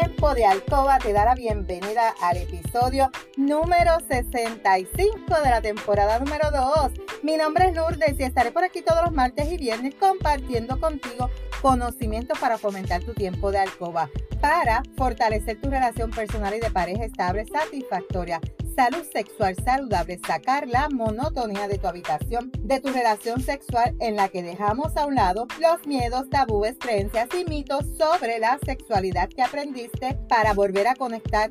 Tiempo de Alcoba te da la bienvenida al episodio número 65 de la temporada número 2. Mi nombre es Lourdes y estaré por aquí todos los martes y viernes compartiendo contigo conocimientos para fomentar tu tiempo de alcoba, para fortalecer tu relación personal y de pareja estable satisfactoria salud sexual saludable, sacar la monotonía de tu habitación, de tu relación sexual en la que dejamos a un lado los miedos, tabúes, creencias y mitos sobre la sexualidad que aprendiste para volver a conectar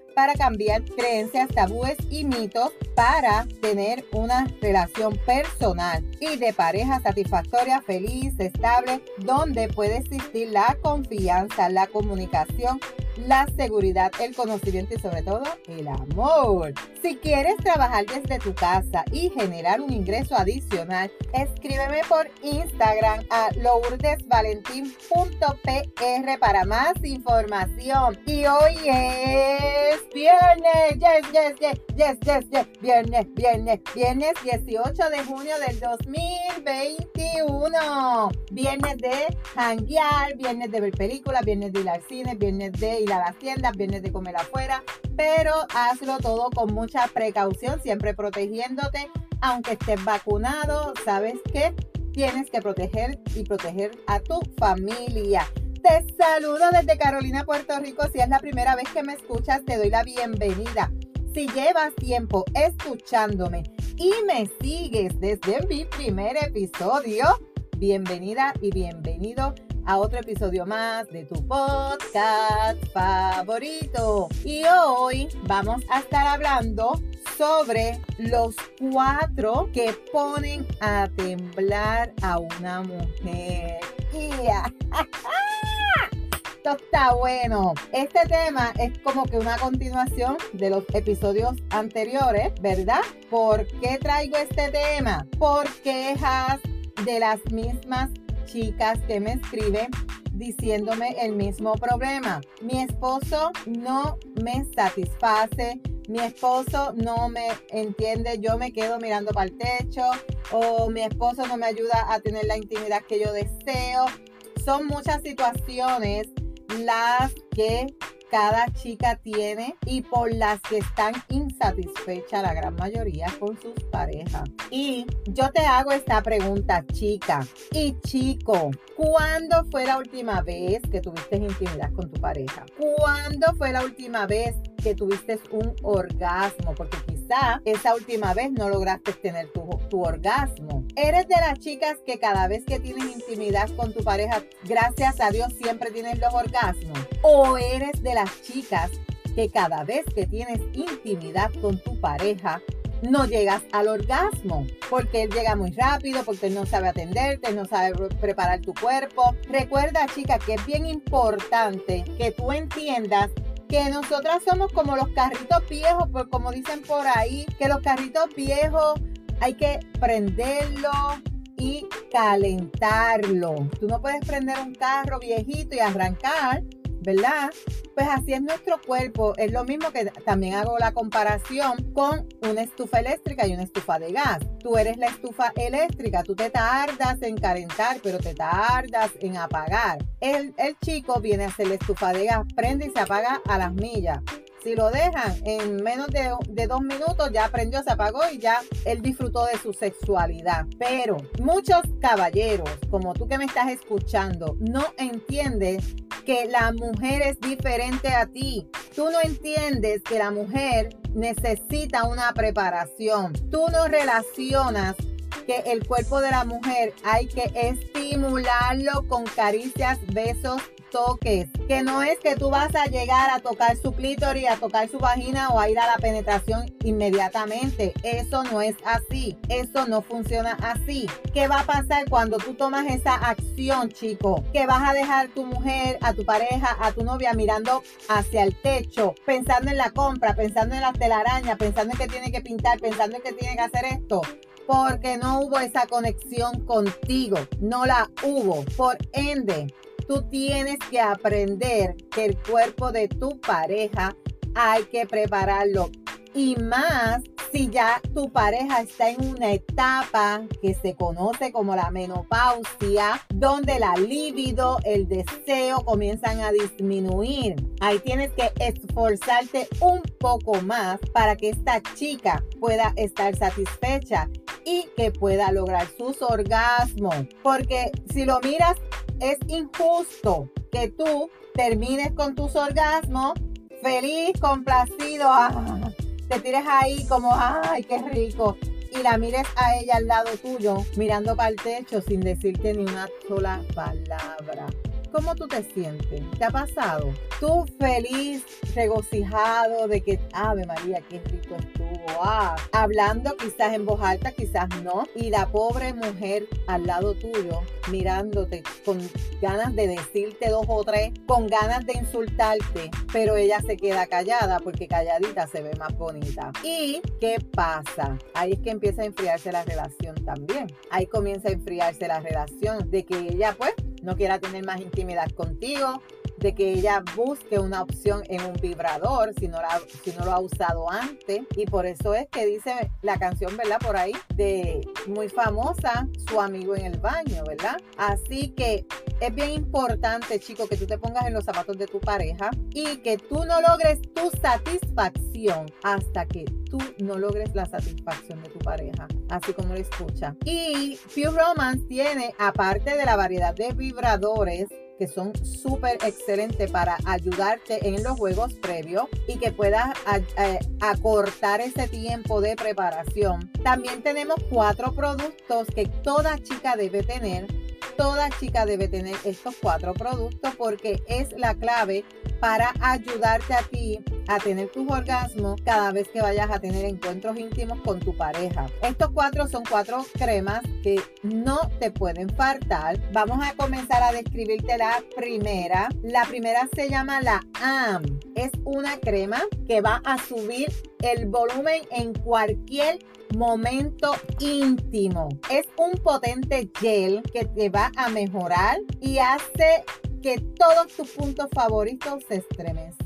para cambiar creencias, tabúes y mitos para tener una relación personal y de pareja satisfactoria, feliz, estable, donde puede existir la confianza, la comunicación la seguridad, el conocimiento y sobre todo el amor. Si quieres trabajar desde tu casa y generar un ingreso adicional, escríbeme por Instagram a lourdesvalentín.pr para más información. Y hoy es viernes, yes, yes, yes, yes, yes, yes, viernes, viernes, viernes 18 de junio del 2021. Viernes de hanguear, viernes de ver películas, viernes de ir al cine, viernes de ir a las tiendas, vienes de comer afuera, pero hazlo todo con mucha precaución, siempre protegiéndote, aunque estés vacunado, sabes que tienes que proteger y proteger a tu familia. Te saludo desde Carolina, Puerto Rico. Si es la primera vez que me escuchas, te doy la bienvenida. Si llevas tiempo escuchándome y me sigues desde mi primer episodio, bienvenida y bienvenido a otro episodio más de tu podcast favorito. Y hoy vamos a estar hablando sobre los cuatro que ponen a temblar a una mujer. Esto está bueno. Este tema es como que una continuación de los episodios anteriores, ¿verdad? ¿Por qué traigo este tema? Por quejas de las mismas chicas que me escriben diciéndome el mismo problema. Mi esposo no me satisface, mi esposo no me entiende, yo me quedo mirando para el techo o mi esposo no me ayuda a tener la intimidad que yo deseo. Son muchas situaciones las que cada chica tiene y por las que están insatisfechas la gran mayoría con sus parejas. Y yo te hago esta pregunta, chica y chico, ¿cuándo fue la última vez que tuviste intimidad con tu pareja? ¿Cuándo fue la última vez que tuviste un orgasmo? Porque esa última vez no lograste tener tu, tu orgasmo. ¿Eres de las chicas que cada vez que tienes intimidad con tu pareja, gracias a Dios siempre tienes los orgasmos? ¿O eres de las chicas que cada vez que tienes intimidad con tu pareja, no llegas al orgasmo, porque él llega muy rápido, porque él no sabe atenderte, no sabe preparar tu cuerpo. Recuerda, chica, que es bien importante que tú entiendas que nosotras somos como los carritos viejos, pues como dicen por ahí, que los carritos viejos hay que prenderlo y calentarlo. Tú no puedes prender un carro viejito y arrancar ¿verdad? Pues así es nuestro cuerpo. Es lo mismo que también hago la comparación con una estufa eléctrica y una estufa de gas. Tú eres la estufa eléctrica, tú te tardas en calentar, pero te tardas en apagar. El, chico viene a hacer la estufa de gas, prende y se apaga a las millas. Si lo dejan en menos de, dos minutos, ya aprendió, se apagó y ya él disfrutó de su sexualidad. Pero muchos caballeros, como tú que me estás escuchando, no entiendes que la mujer es diferente a ti. Tú no entiendes que la mujer necesita una preparación. Tú no relacionas que el cuerpo de la mujer hay que estimularlo con caricias, besos toques, que no es que tú vas a llegar a tocar su clítoris, a tocar su vagina o a ir a la penetración inmediatamente. Eso no es así. Eso no funciona así. ¿Qué va a pasar cuando tú tomas esa acción, chico? Que vas a dejar tu mujer, a tu pareja, a tu novia mirando hacia el techo, pensando en la compra, pensando en la telaraña, pensando en que tiene que pintar, pensando en que tiene que hacer esto porque no hubo esa conexión contigo, no la hubo. Por ende, tú tienes que aprender que el cuerpo de tu pareja hay que prepararlo. Y más si ya tu pareja está en una etapa que se conoce como la menopausia, donde la libido, el deseo comienzan a disminuir. Ahí tienes que esforzarte un poco más para que esta chica pueda estar satisfecha y que pueda lograr sus orgasmos. Porque si lo miras, es injusto que tú termines con tus orgasmos feliz, complacido. Ah, te tires ahí como, ay, qué rico. Y la mires a ella al lado tuyo, mirando para el techo sin decirte ni una sola palabra. ¿Cómo tú te sientes? ¿Te ha pasado? Tú feliz, regocijado de que, Ave María, qué rico estuvo. Ah, hablando quizás en voz alta, quizás no. Y la pobre mujer al lado tuyo, mirándote con ganas de decirte dos o tres, con ganas de insultarte, pero ella se queda callada porque calladita se ve más bonita. ¿Y qué pasa? Ahí es que empieza a enfriarse la relación también. Ahí comienza a enfriarse la relación de que ella pues no quiera tener más intimidad contigo, de que ella busque una opción en un vibrador si no, la, si no lo ha usado antes. Y por eso es que dice la canción, ¿verdad? Por ahí, de muy famosa, su amigo en el baño, ¿verdad? Así que es bien importante, chico, que tú te pongas en los zapatos de tu pareja y que tú no logres tu satisfacción hasta que tú no logres la satisfacción de tu pareja, así como lo escucha. Y Pure Romance tiene, aparte de la variedad de vibradores, que son súper excelentes para ayudarte en los juegos previos y que puedas acortar ese tiempo de preparación. También tenemos cuatro productos que toda chica debe tener toda chica debe tener estos cuatro productos porque es la clave para ayudarte a ti a tener tus orgasmos cada vez que vayas a tener encuentros íntimos con tu pareja. Estos cuatro son cuatro cremas que no te pueden faltar. Vamos a comenzar a describirte la primera. La primera se llama la AM. Es una crema que va a subir el volumen en cualquier momento íntimo. Es un potente gel que te va a mejorar y hace que todos tus puntos favoritos se estremezcan.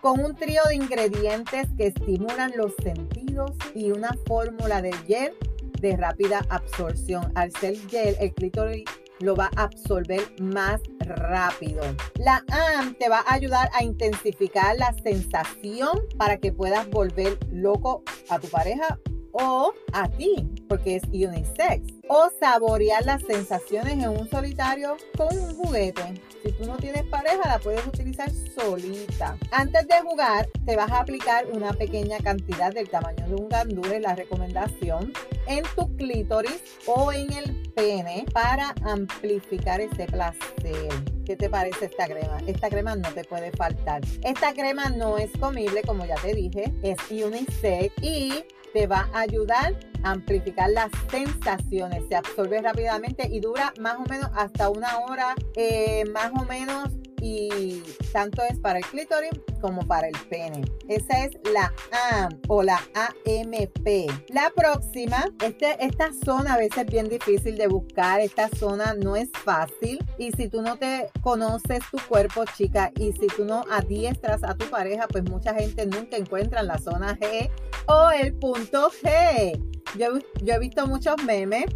Con un trío de ingredientes que estimulan los sentidos y una fórmula de gel de rápida absorción. Al ser gel, el clítoris lo va a absorber más rápido. La AM te va a ayudar a intensificar la sensación para que puedas volver loco a tu pareja o a ti, porque es unisex. O saborear las sensaciones en un solitario con un juguete. Si tú no tienes pareja, la puedes utilizar solita. Antes de jugar, te vas a aplicar una pequeña cantidad del tamaño de un gandule, la recomendación, en tu clítoris o en el pene para amplificar ese placer. ¿Qué te parece esta crema? Esta crema no te puede faltar. Esta crema no es comible, como ya te dije, es unisex y te va a ayudar amplificar las sensaciones. Se absorbe rápidamente y dura más o menos hasta una hora, eh, más o menos y tanto es para el clítoris como para el pene. Esa es la AM o la AMP. La próxima, este, esta zona a veces es bien difícil de buscar, esta zona no es fácil y si tú no te conoces tu cuerpo, chica, y si tú no adiestras a tu pareja, pues mucha gente nunca encuentra la zona G o el punto G. Yo, yo he visto muchos memes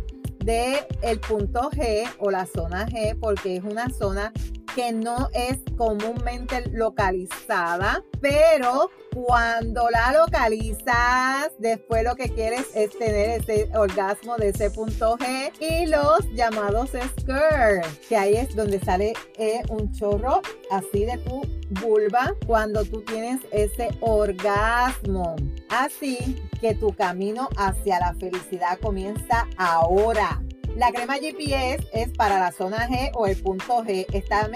de el punto G o la zona G porque es una zona que no es comúnmente localizada, pero cuando la localizas, después lo que quieres es tener ese orgasmo de ese punto G y los llamados skirts, que ahí es donde sale eh, un chorro así de tu vulva cuando tú tienes ese orgasmo. Así que tu camino hacia la felicidad comienza ahora. La crema GPS es para la zona G o el punto G. Está,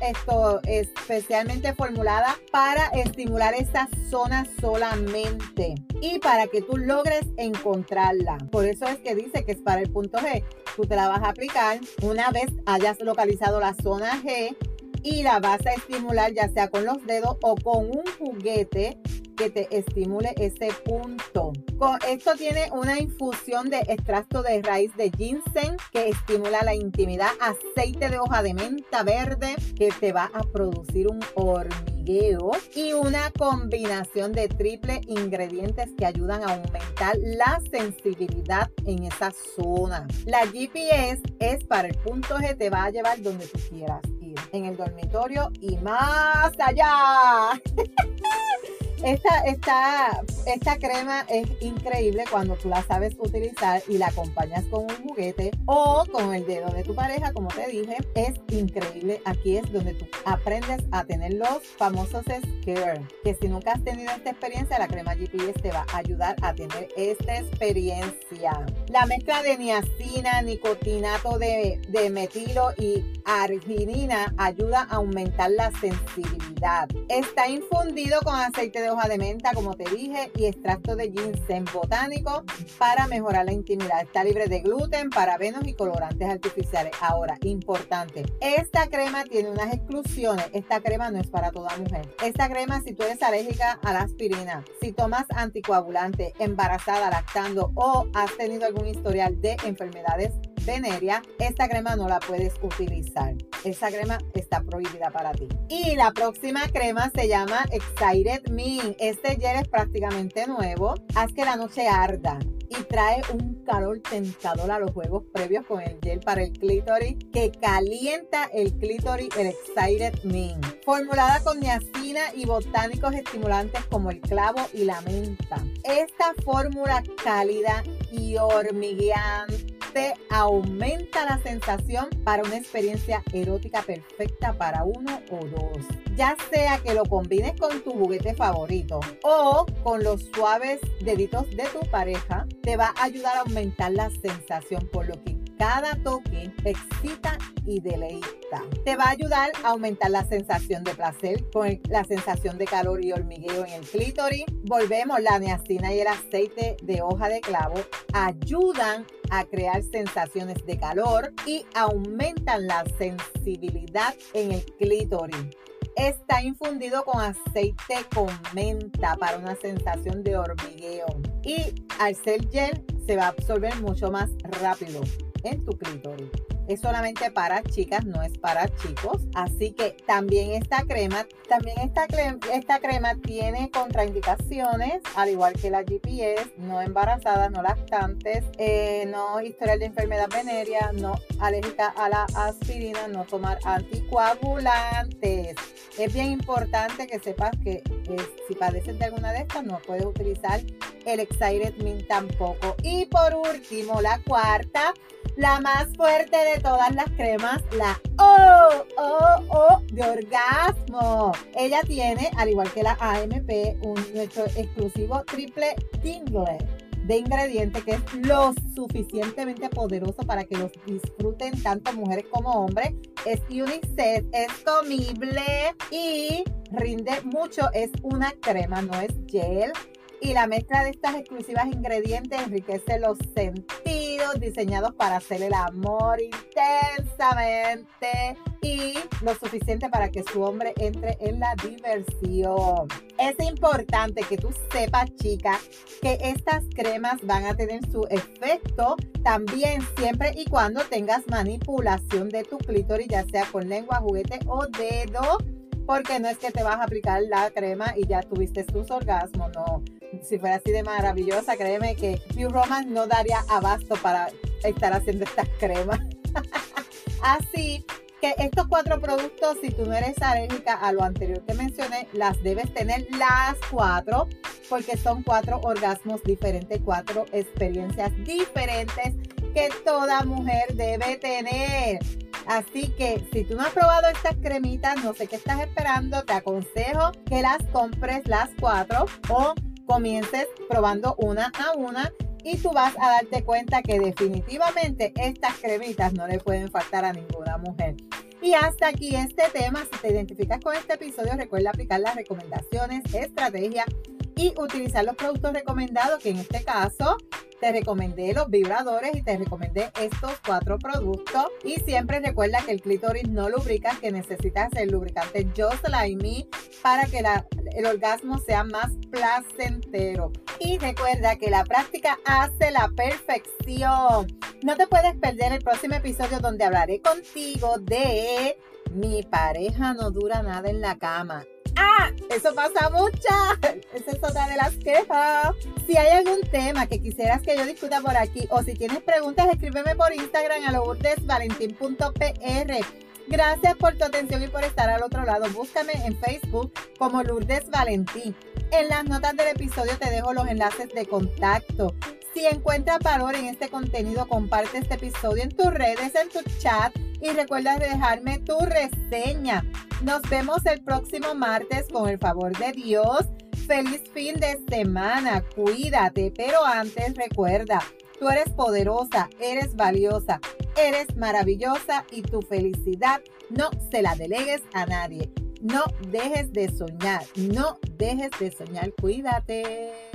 está especialmente formulada para estimular esta zona solamente y para que tú logres encontrarla. Por eso es que dice que es para el punto G. Tú te la vas a aplicar una vez hayas localizado la zona G y la vas a estimular ya sea con los dedos o con un juguete que te estimule ese punto. Con esto tiene una infusión de extracto de raíz de ginseng que estimula la intimidad, aceite de hoja de menta verde que te va a producir un hormigueo y una combinación de triple ingredientes que ayudan a aumentar la sensibilidad en esa zona. La GPS es para el punto G, te va a llevar donde tú quieras ir, en el dormitorio y más allá. Esta, esta, esta crema es increíble cuando tú la sabes utilizar y la acompañas con un juguete o con el dedo de tu pareja, como te dije. Es increíble. Aquí es donde tú aprendes a tener los famosos scare. Que si nunca has tenido esta experiencia, la crema GPS te va a ayudar a tener esta experiencia. La mezcla de niacina, nicotinato de, de metilo y arginina ayuda a aumentar la sensibilidad. Está infundido con aceite de hoja de menta, como te dije, y extracto de ginseng botánico para mejorar la intimidad. Está libre de gluten, parabenos y colorantes artificiales. Ahora, importante, esta crema tiene unas exclusiones. Esta crema no es para toda mujer. Esta crema, si tú eres alérgica a la aspirina, si tomas anticoagulante, embarazada, lactando o has tenido algún historial de enfermedades veneria, esta crema no la puedes utilizar. Esa crema está prohibida para ti. Y la próxima crema se llama Excited Me. Este gel es prácticamente nuevo. Haz que la noche arda y trae un calor tentador a los juegos previos con el gel para el clítoris que calienta el clítoris, el Excited Me. Formulada con niacina y botánicos estimulantes como el clavo y la menta. Esta fórmula cálida y hormigueante aumenta la sensación para una experiencia erótica perfecta para uno o dos. Ya sea que lo combines con tu juguete favorito o con los suaves deditos de tu pareja, te va a ayudar a aumentar la sensación por lo que cada toque excita y deleita. Te va a ayudar a aumentar la sensación de placer con la sensación de calor y hormigueo en el clítoris. Volvemos, la niacina y el aceite de hoja de clavo ayudan a crear sensaciones de calor y aumentan la sensibilidad en el clítoris. Está infundido con aceite con menta para una sensación de hormigueo. Y al ser gel se va a absorber mucho más rápido en tu clítoris. Es solamente para chicas, no es para chicos. Así que también esta crema, también esta, crema, tiene contraindicaciones, al igual que la GPS, no embarazadas, no lactantes, eh, no historial de enfermedad venérea, no alérgica a la aspirina, no tomar anticoagulantes. Es bien importante que sepas que si padeces de alguna de estas, no puedes utilizar el Excited Mint tampoco. Y por último, la cuarta la más fuerte de todas las cremas, la O, O, O de orgasmo. Ella tiene, al igual que la AMP, un nuestro exclusivo triple tingle de ingrediente que es lo suficientemente poderoso para que los disfruten tanto mujeres como hombres. Es unisex, es comible y rinde mucho. Es una crema, no es gel y la mezcla de estas exclusivas ingredientes enriquece los sentidos diseñados para hacer el amor intensamente y lo suficiente para que su hombre entre en la diversión. Es importante que tú sepas, chica, que estas cremas van a tener su efecto también siempre y cuando tengas manipulación de tu clítoris, ya sea con lengua, juguete o dedo porque no es que te vas a aplicar la crema y ya tuviste tus orgasmos, no. Si fuera así de maravillosa, créeme que Pure Romance no daría abasto para estar haciendo estas cremas. así que estos cuatro productos, si tú no eres alérgica a lo anterior que mencioné, las debes tener las cuatro, porque son cuatro orgasmos diferentes, cuatro experiencias diferentes que toda mujer debe tener. Así que si tú no has probado estas cremitas, no sé qué estás esperando, te aconsejo que las compres las cuatro o comiences probando una a una y tú vas a darte cuenta que definitivamente estas cremitas no le pueden faltar a ninguna mujer. Y hasta aquí este tema. Si te identificas con este episodio, recuerda aplicar las recomendaciones, estrategias y utilizar los productos recomendados, que en este caso te recomendé los vibradores y te recomendé estos cuatro productos. Y siempre recuerda que el clítoris no lubrica, que necesitas el lubricante Just Like Me para que el orgasmo sea más placentero. Y recuerda que la práctica hace la perfección. No te puedes perder el próximo episodio donde hablaré contigo de mi pareja no dura nada en la cama. ¡Ah! Eso pasa mucho. Esa es otra de las quejas. Si hay algún tema que quisieras que yo discuta por aquí o si tienes preguntas, escríbeme por Instagram a lourdesvalentín.pr. Gracias por tu atención y por estar al otro lado. Búscame en Facebook como Lourdes Valentín. En las notas del episodio te dejo los enlaces de contacto. Si encuentras valor en este contenido, comparte este episodio en tus redes, en tu chat y recuerda dejarme tu reseña. Nos vemos el próximo martes con el favor de Dios. Feliz fin de semana, cuídate, pero antes recuerda, tú eres poderosa, eres valiosa, eres maravillosa y tu felicidad no se la delegues a nadie. No dejes de soñar, no dejes de soñar, cuídate.